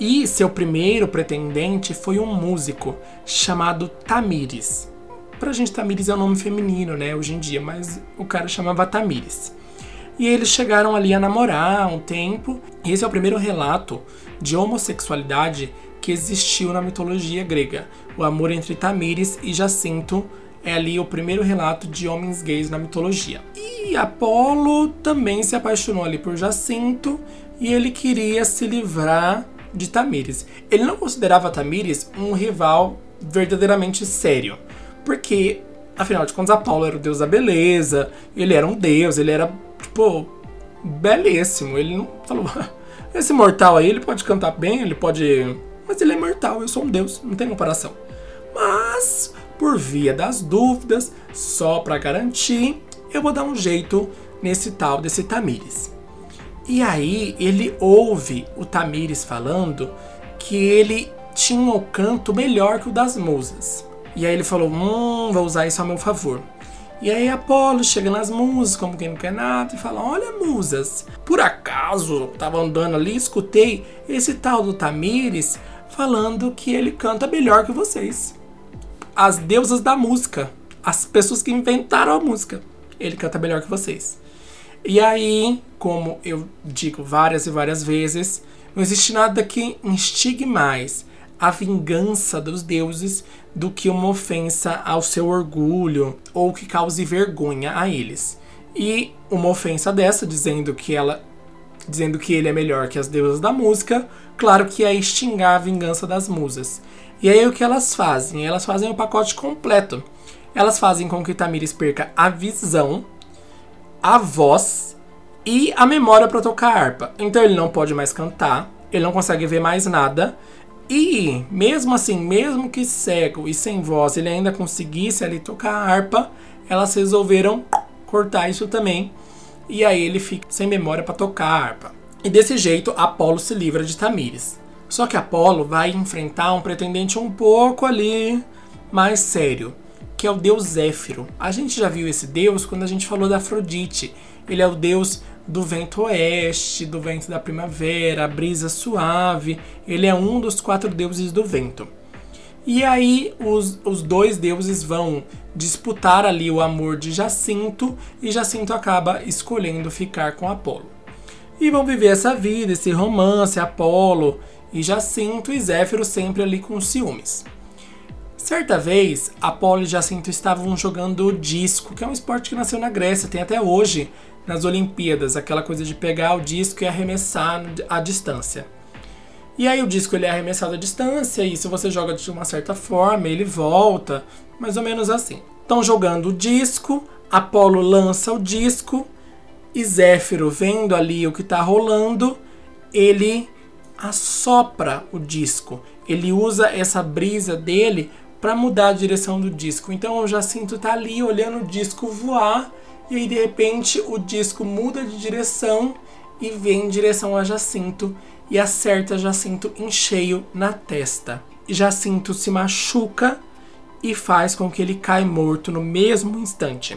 E seu primeiro pretendente foi um músico chamado Tamires. Pra gente, Tamires é um nome feminino, né, hoje em dia, mas o cara chamava Tamires. E eles chegaram ali a namorar um tempo. Esse é o primeiro relato de homossexualidade que existiu na mitologia grega. O amor entre Tamires e Jacinto é ali o primeiro relato de homens gays na mitologia. E Apolo também se apaixonou ali por Jacinto e ele queria se livrar de Tamires. Ele não considerava Tamires um rival verdadeiramente sério, porque afinal de contas Apolo era o deus da beleza, ele era um deus, ele era tipo belíssimo. Ele não falou, [laughs] esse mortal aí, ele pode cantar bem, ele pode, mas ele é mortal, eu sou um deus, não tem comparação. Mas por via das dúvidas, só para garantir, eu vou dar um jeito nesse tal desse Tamires. E aí ele ouve o Tamires falando que ele tinha o canto melhor que o das musas. E aí ele falou: Hum, vou usar isso a meu favor. E aí Apolo chega nas musas, como quem não quer nada, e fala: Olha, musas, por acaso tava andando ali, escutei esse tal do Tamires falando que ele canta melhor que vocês. As deusas da música, as pessoas que inventaram a música. Ele canta melhor que vocês. E aí, como eu digo várias e várias vezes, não existe nada que instigue mais a vingança dos deuses do que uma ofensa ao seu orgulho ou que cause vergonha a eles. E uma ofensa dessa, dizendo que ela dizendo que ele é melhor que as deusas da música, claro que é extinguir a vingança das musas. E aí o que elas fazem? Elas fazem o pacote completo. Elas fazem com que Tamires perca a visão, a voz e a memória para tocar harpa. Então ele não pode mais cantar, ele não consegue ver mais nada. E mesmo assim, mesmo que cego e sem voz, ele ainda conseguisse ali tocar a harpa, elas resolveram cortar isso também. E aí ele fica sem memória para tocar a harpa. E desse jeito, Apolo se livra de Tamires. Só que Apolo vai enfrentar um pretendente um pouco ali mais sério, que é o deus Zéfiro. A gente já viu esse deus quando a gente falou da Afrodite. Ele é o deus do vento oeste, do vento da primavera, a brisa suave. Ele é um dos quatro deuses do vento. E aí os, os dois deuses vão disputar ali o amor de Jacinto e Jacinto acaba escolhendo ficar com Apolo. E vão viver essa vida, esse romance, Apolo e Jacinto e Zéfiro sempre ali com ciúmes. Certa vez, Apolo e Jacinto estavam jogando disco, que é um esporte que nasceu na Grécia, tem até hoje nas Olimpíadas, aquela coisa de pegar o disco e arremessar à distância. E aí o disco ele é arremessado à distância e se você joga de uma certa forma, ele volta, mais ou menos assim. Estão jogando o disco, Apolo lança o disco e Zéfiro, vendo ali o que está rolando, ele assopra o disco. Ele usa essa brisa dele para mudar a direção do disco. Então o Jacinto tá ali olhando o disco voar e aí de repente o disco muda de direção e vem em direção a Jacinto e acerta Jacinto em cheio na testa. Jacinto se machuca e faz com que ele caia morto no mesmo instante.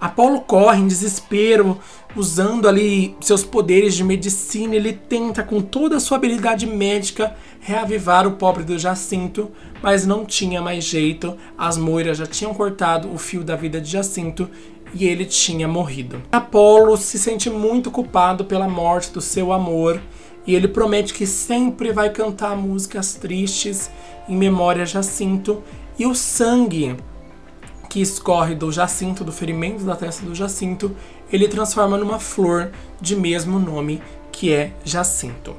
Apolo corre em desespero, usando ali seus poderes de medicina, ele tenta com toda a sua habilidade médica reavivar o pobre do Jacinto, mas não tinha mais jeito. As moiras já tinham cortado o fio da vida de Jacinto e ele tinha morrido. Apolo se sente muito culpado pela morte do seu amor e ele promete que sempre vai cantar músicas tristes em memória a Jacinto e o sangue que escorre do Jacinto, do ferimento da testa do Jacinto, ele transforma numa flor de mesmo nome, que é Jacinto.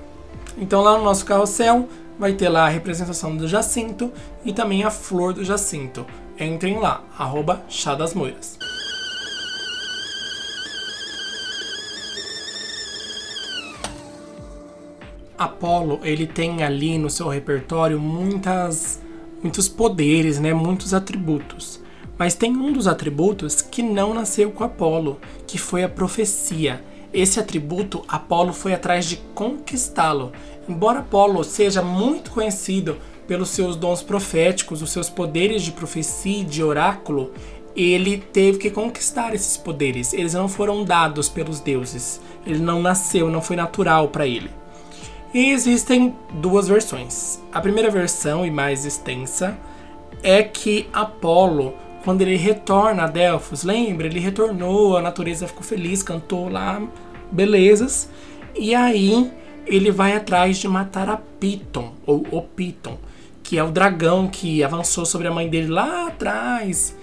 Então lá no nosso carrossel vai ter lá a representação do Jacinto e também a flor do Jacinto. Entrem lá, arroba Chá das Moiras. Apolo, ele tem ali no seu repertório muitas muitos poderes, né, muitos atributos. Mas tem um dos atributos que não nasceu com Apolo, que foi a profecia. Esse atributo, Apolo foi atrás de conquistá-lo. Embora Apolo seja muito conhecido pelos seus dons proféticos, os seus poderes de profecia e de oráculo, ele teve que conquistar esses poderes. Eles não foram dados pelos deuses. Ele não nasceu, não foi natural para ele. E existem duas versões. A primeira versão, e mais extensa, é que Apolo quando ele retorna a Delfos, lembra? Ele retornou, a natureza ficou feliz, cantou lá, belezas. E aí ele vai atrás de matar a Piton, ou o Piton, que é o dragão que avançou sobre a mãe dele lá atrás,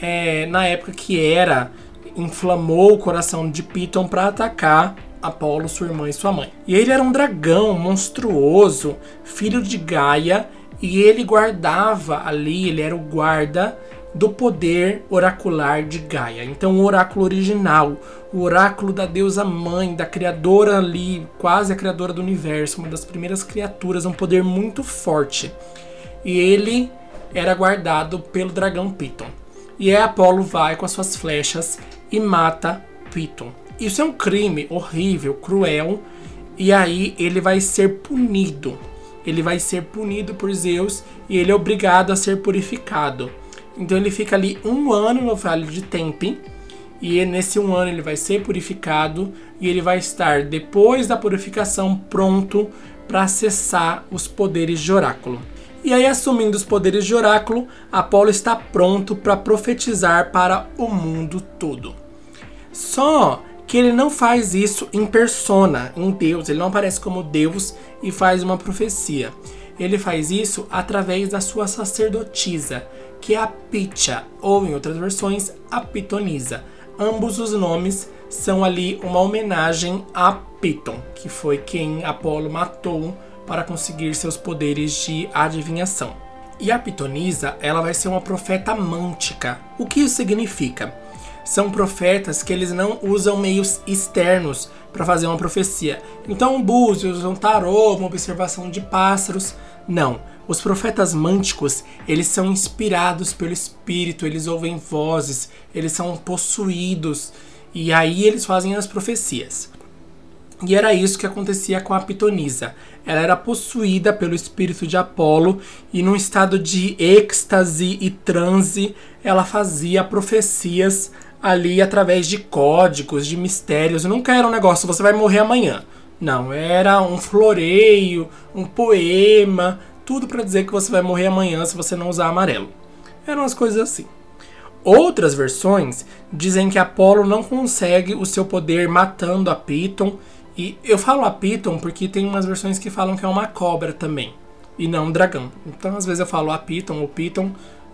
é, na época que era, inflamou o coração de Piton para atacar Apolo, sua irmã e sua mãe. E ele era um dragão monstruoso, filho de Gaia, e ele guardava ali, ele era o guarda do poder oracular de Gaia. Então, o oráculo original, o oráculo da deusa mãe, da criadora ali, quase a criadora do universo, uma das primeiras criaturas, um poder muito forte. E ele era guardado pelo dragão Piton. E aí Apolo vai com as suas flechas e mata Piton. Isso é um crime horrível, cruel, e aí ele vai ser punido. Ele vai ser punido por Zeus e ele é obrigado a ser purificado. Então ele fica ali um ano no Vale de Tempe. E nesse um ano ele vai ser purificado e ele vai estar, depois da purificação, pronto para acessar os poderes de oráculo. E aí, assumindo os poderes de oráculo, Apolo está pronto para profetizar para o mundo todo. Só que ele não faz isso em persona, em Deus, ele não aparece como Deus e faz uma profecia. Ele faz isso através da sua sacerdotisa, que é a Pitya, ou em outras versões, a Pitonisa. Ambos os nomes são ali uma homenagem a Piton, que foi quem Apolo matou para conseguir seus poderes de adivinhação. E a Pitonisa, ela vai ser uma profeta mântica. O que isso significa? São profetas que eles não usam meios externos para fazer uma profecia. Então, búzios, um tarô, uma observação de pássaros. Não. Os profetas mânticos, eles são inspirados pelo Espírito, eles ouvem vozes, eles são possuídos e aí eles fazem as profecias. E era isso que acontecia com a Pitonisa. Ela era possuída pelo espírito de Apolo e num estado de êxtase e transe, ela fazia profecias ali através de códigos, de mistérios. Nunca era um negócio, você vai morrer amanhã. Não, era um floreio, um poema, tudo para dizer que você vai morrer amanhã se você não usar amarelo. Eram as coisas assim. Outras versões dizem que Apolo não consegue o seu poder matando a Piton. E eu falo a Piton porque tem umas versões que falam que é uma cobra também. E não um dragão. Então às vezes eu falo a Piton ou Piton.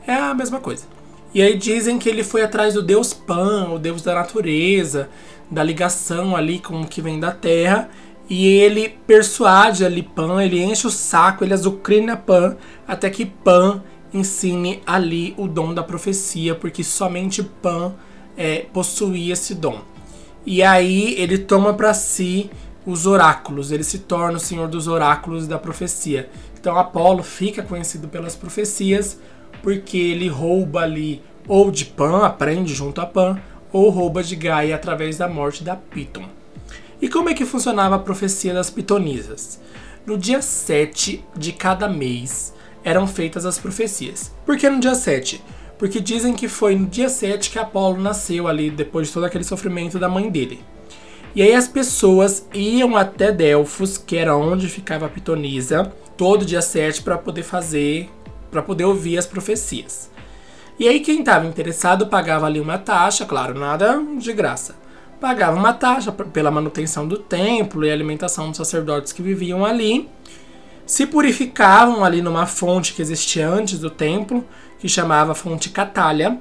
É a mesma coisa. E aí dizem que ele foi atrás do deus Pan, o deus da natureza, da ligação ali com o que vem da terra. E ele persuade ali Pan, ele enche o saco, ele azucrina Pan, até que Pan ensine ali o dom da profecia, porque somente Pan é, possuía esse dom. E aí ele toma para si os oráculos, ele se torna o senhor dos oráculos da profecia. Então Apolo fica conhecido pelas profecias porque ele rouba ali ou de Pan, aprende junto a Pan, ou rouba de Gaia através da morte da Piton. E como é que funcionava a profecia das pitonisas? No dia 7 de cada mês eram feitas as profecias. Por que no dia 7? Porque dizem que foi no dia 7 que Apolo nasceu ali, depois de todo aquele sofrimento da mãe dele. E aí as pessoas iam até Delfos, que era onde ficava a pitonisa, todo dia 7 para poder fazer, para poder ouvir as profecias. E aí quem estava interessado pagava ali uma taxa, claro, nada de graça pagava uma taxa pela manutenção do templo e alimentação dos sacerdotes que viviam ali, se purificavam ali numa fonte que existia antes do templo, que chamava Fonte Catalha,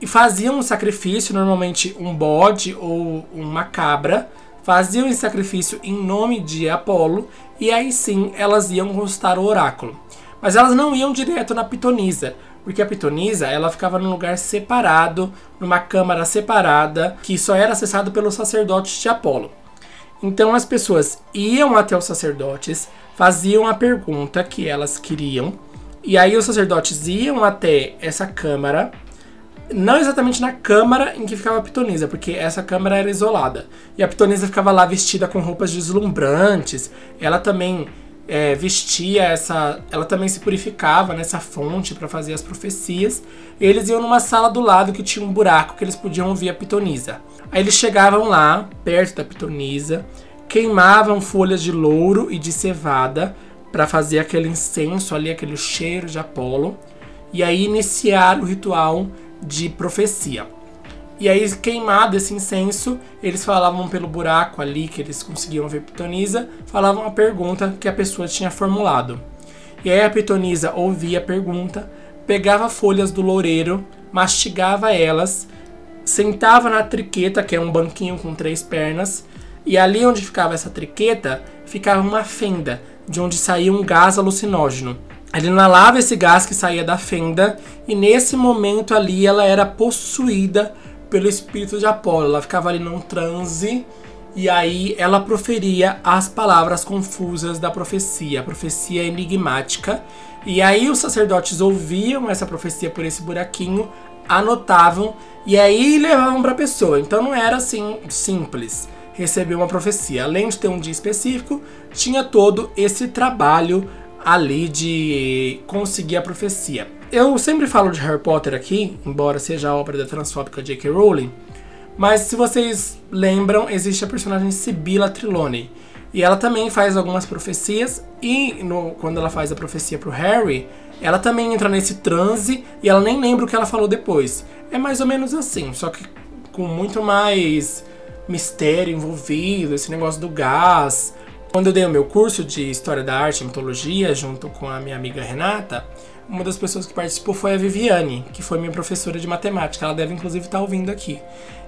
e faziam um sacrifício, normalmente um bode ou uma cabra, faziam esse sacrifício em nome de Apolo, e aí sim elas iam consultar o oráculo. Mas elas não iam direto na pitonisa, porque a pitonisa ela ficava num lugar separado, numa câmara separada, que só era acessado pelos sacerdotes de Apolo. Então as pessoas iam até os sacerdotes, faziam a pergunta que elas queriam, e aí os sacerdotes iam até essa câmara, não exatamente na câmara em que ficava a pitonisa, porque essa câmara era isolada. E a pitonisa ficava lá vestida com roupas deslumbrantes. Ela também é, vestia essa. Ela também se purificava nessa fonte para fazer as profecias. Eles iam numa sala do lado que tinha um buraco que eles podiam ouvir a pitonisa. Aí eles chegavam lá, perto da pitonisa, queimavam folhas de louro e de cevada para fazer aquele incenso ali, aquele cheiro de Apolo, e aí iniciar o ritual de profecia. E aí, queimado esse incenso, eles falavam pelo buraco ali que eles conseguiam ver Pitonisa, falavam a pergunta que a pessoa tinha formulado. E aí a Pitonisa ouvia a pergunta, pegava folhas do loureiro, mastigava elas, sentava na triqueta, que é um banquinho com três pernas, E ali onde ficava essa triqueta, ficava uma fenda, de onde saía um gás alucinógeno. Ele inalava esse gás que saía da fenda, e nesse momento ali ela era possuída pelo espírito de Apolo. Ela ficava ali num transe e aí ela proferia as palavras confusas da profecia, a profecia enigmática. E aí os sacerdotes ouviam essa profecia por esse buraquinho, anotavam e aí levavam para a pessoa. Então não era assim simples receber uma profecia. Além de ter um dia específico, tinha todo esse trabalho ali de conseguir a profecia. Eu sempre falo de Harry Potter aqui, embora seja a obra da transfóbica J.K. Rowling, mas se vocês lembram, existe a personagem Sibylla Trelawney. E ela também faz algumas profecias, e no, quando ela faz a profecia pro Harry, ela também entra nesse transe e ela nem lembra o que ela falou depois. É mais ou menos assim, só que com muito mais mistério envolvido, esse negócio do gás. Quando eu dei o meu curso de História da Arte e Mitologia, junto com a minha amiga Renata, uma das pessoas que participou foi a Viviane, que foi minha professora de matemática. Ela deve inclusive estar ouvindo aqui.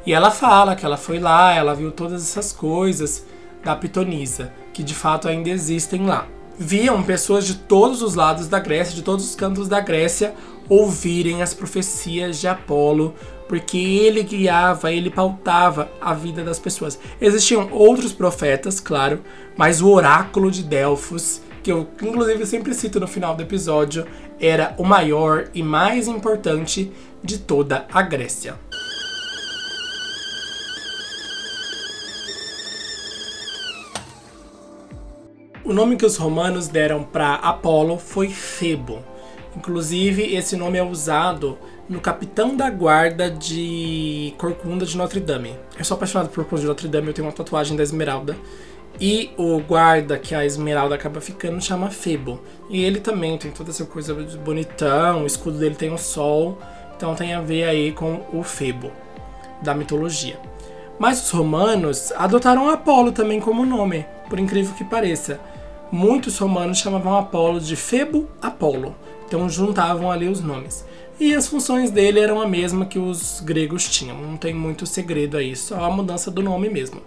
E ela fala que ela foi lá, ela viu todas essas coisas da pitonisa, que de fato ainda existem lá. Viam pessoas de todos os lados da Grécia, de todos os cantos da Grécia, ouvirem as profecias de Apolo, porque ele guiava, ele pautava a vida das pessoas. Existiam outros profetas, claro, mas o oráculo de Delfos que eu inclusive sempre cito no final do episódio, era o maior e mais importante de toda a Grécia. O nome que os romanos deram para Apolo foi Febo. Inclusive, esse nome é usado no capitão da guarda de Corcunda de Notre Dame. Eu sou apaixonado por Corcunda de Notre Dame, eu tenho uma tatuagem da Esmeralda. E o guarda que a Esmeralda acaba ficando chama Febo. E ele também tem toda essa coisa bonitão, o escudo dele tem um sol, então tem a ver aí com o Febo da mitologia. Mas os romanos adotaram Apolo também como nome, por incrível que pareça. Muitos romanos chamavam Apolo de Febo Apolo, então juntavam ali os nomes. E as funções dele eram a mesma que os gregos tinham, não tem muito segredo aí, só a mudança do nome mesmo.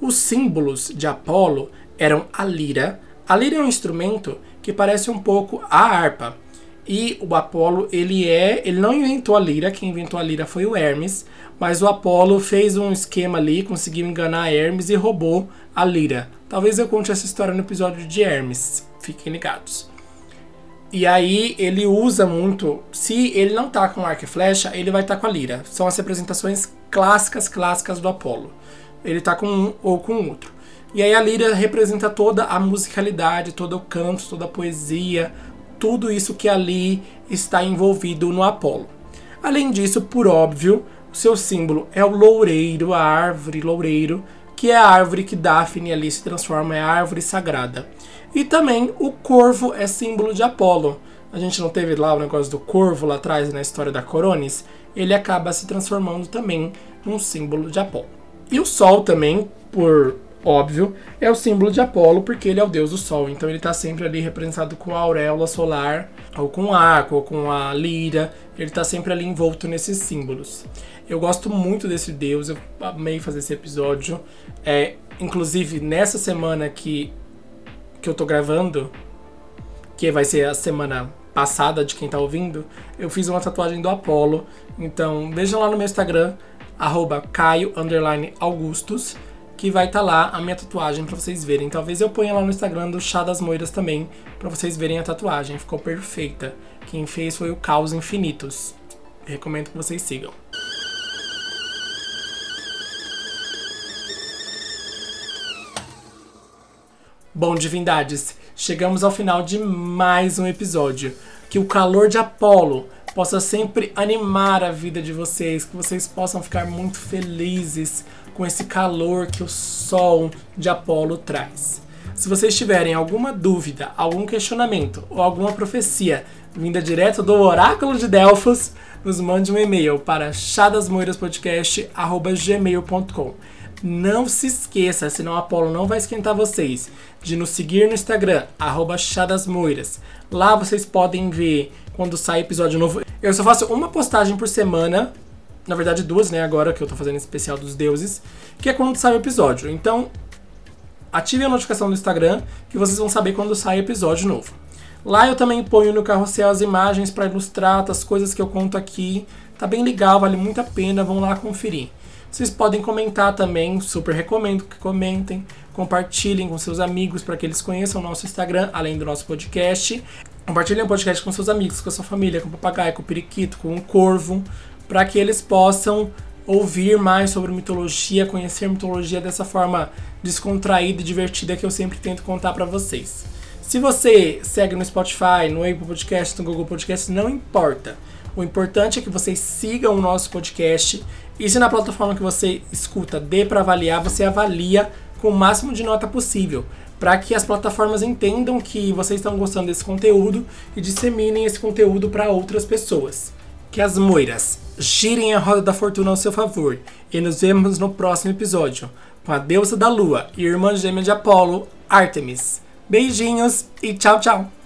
Os símbolos de Apolo eram a lira. A lira é um instrumento que parece um pouco a harpa. E o Apolo, ele é, ele não inventou a lira, quem inventou a lira foi o Hermes, mas o Apolo fez um esquema ali, conseguiu enganar Hermes e roubou a lira. Talvez eu conte essa história no episódio de Hermes, fiquem ligados. E aí ele usa muito, se ele não tá com arco e flecha, ele vai estar tá com a lira. São as representações clássicas, clássicas do Apolo ele tá com um ou com outro. E aí a lira representa toda a musicalidade, todo o canto, toda a poesia, tudo isso que ali está envolvido no Apolo. Além disso, por óbvio, o seu símbolo é o loureiro, a árvore loureiro, que é a árvore que Daphne ali se transforma, é a árvore sagrada. E também o corvo é símbolo de Apolo. A gente não teve lá o negócio do corvo lá atrás na história da Coronis? Ele acaba se transformando também num símbolo de Apolo. E o Sol também, por óbvio, é o símbolo de Apolo, porque ele é o deus do Sol. Então ele está sempre ali representado com a auréola solar, ou com o arco, ou com a lira. Ele está sempre ali envolto nesses símbolos. Eu gosto muito desse deus, eu amei fazer esse episódio. É, inclusive, nessa semana que, que eu tô gravando, que vai ser a semana passada de quem tá ouvindo, eu fiz uma tatuagem do Apolo. Então, vejam lá no meu Instagram, arroba Caio Augustus, que vai estar tá lá a minha tatuagem para vocês verem. Talvez eu ponha lá no Instagram do Chá das Moiras também, para vocês verem a tatuagem. Ficou perfeita. Quem fez foi o Caos Infinitos. Recomendo que vocês sigam. Bom, divindades, chegamos ao final de mais um episódio. Que o calor de Apolo possa sempre animar a vida de vocês, que vocês possam ficar muito felizes com esse calor que o sol de Apolo traz. Se vocês tiverem alguma dúvida, algum questionamento ou alguma profecia vinda direto do oráculo de Delfos, nos mande um e-mail para chadasmoiraspodcast@gmail.com. Não se esqueça, senão Apolo não vai esquentar vocês, de nos seguir no Instagram, arroba. Lá vocês podem ver quando sai episódio novo. Eu só faço uma postagem por semana na verdade duas, né, agora que eu tô fazendo especial dos deuses, que é quando sai o episódio. Então, ative a notificação do Instagram que vocês vão saber quando sai episódio novo. Lá eu também ponho no carrossel as imagens para ilustrar as coisas que eu conto aqui. Tá bem legal, vale muito a pena, vão lá conferir. Vocês podem comentar também, super recomendo que comentem, compartilhem com seus amigos para que eles conheçam o nosso Instagram, além do nosso podcast. Compartilhem o podcast com seus amigos, com a sua família, com o papagaio, com o periquito, com o corvo, para que eles possam ouvir mais sobre mitologia, conhecer mitologia dessa forma descontraída e divertida que eu sempre tento contar para vocês. Se você segue no Spotify, no Apple Podcast, no Google Podcast, não importa. O importante é que vocês sigam o nosso podcast e se na plataforma que você escuta dê para avaliar, você avalia com o máximo de nota possível, para que as plataformas entendam que vocês estão gostando desse conteúdo e disseminem esse conteúdo para outras pessoas. Que as moiras girem a roda da fortuna ao seu favor e nos vemos no próximo episódio com a deusa da lua e irmã gêmea de Apolo, Artemis. Beijinhos e tchau, tchau!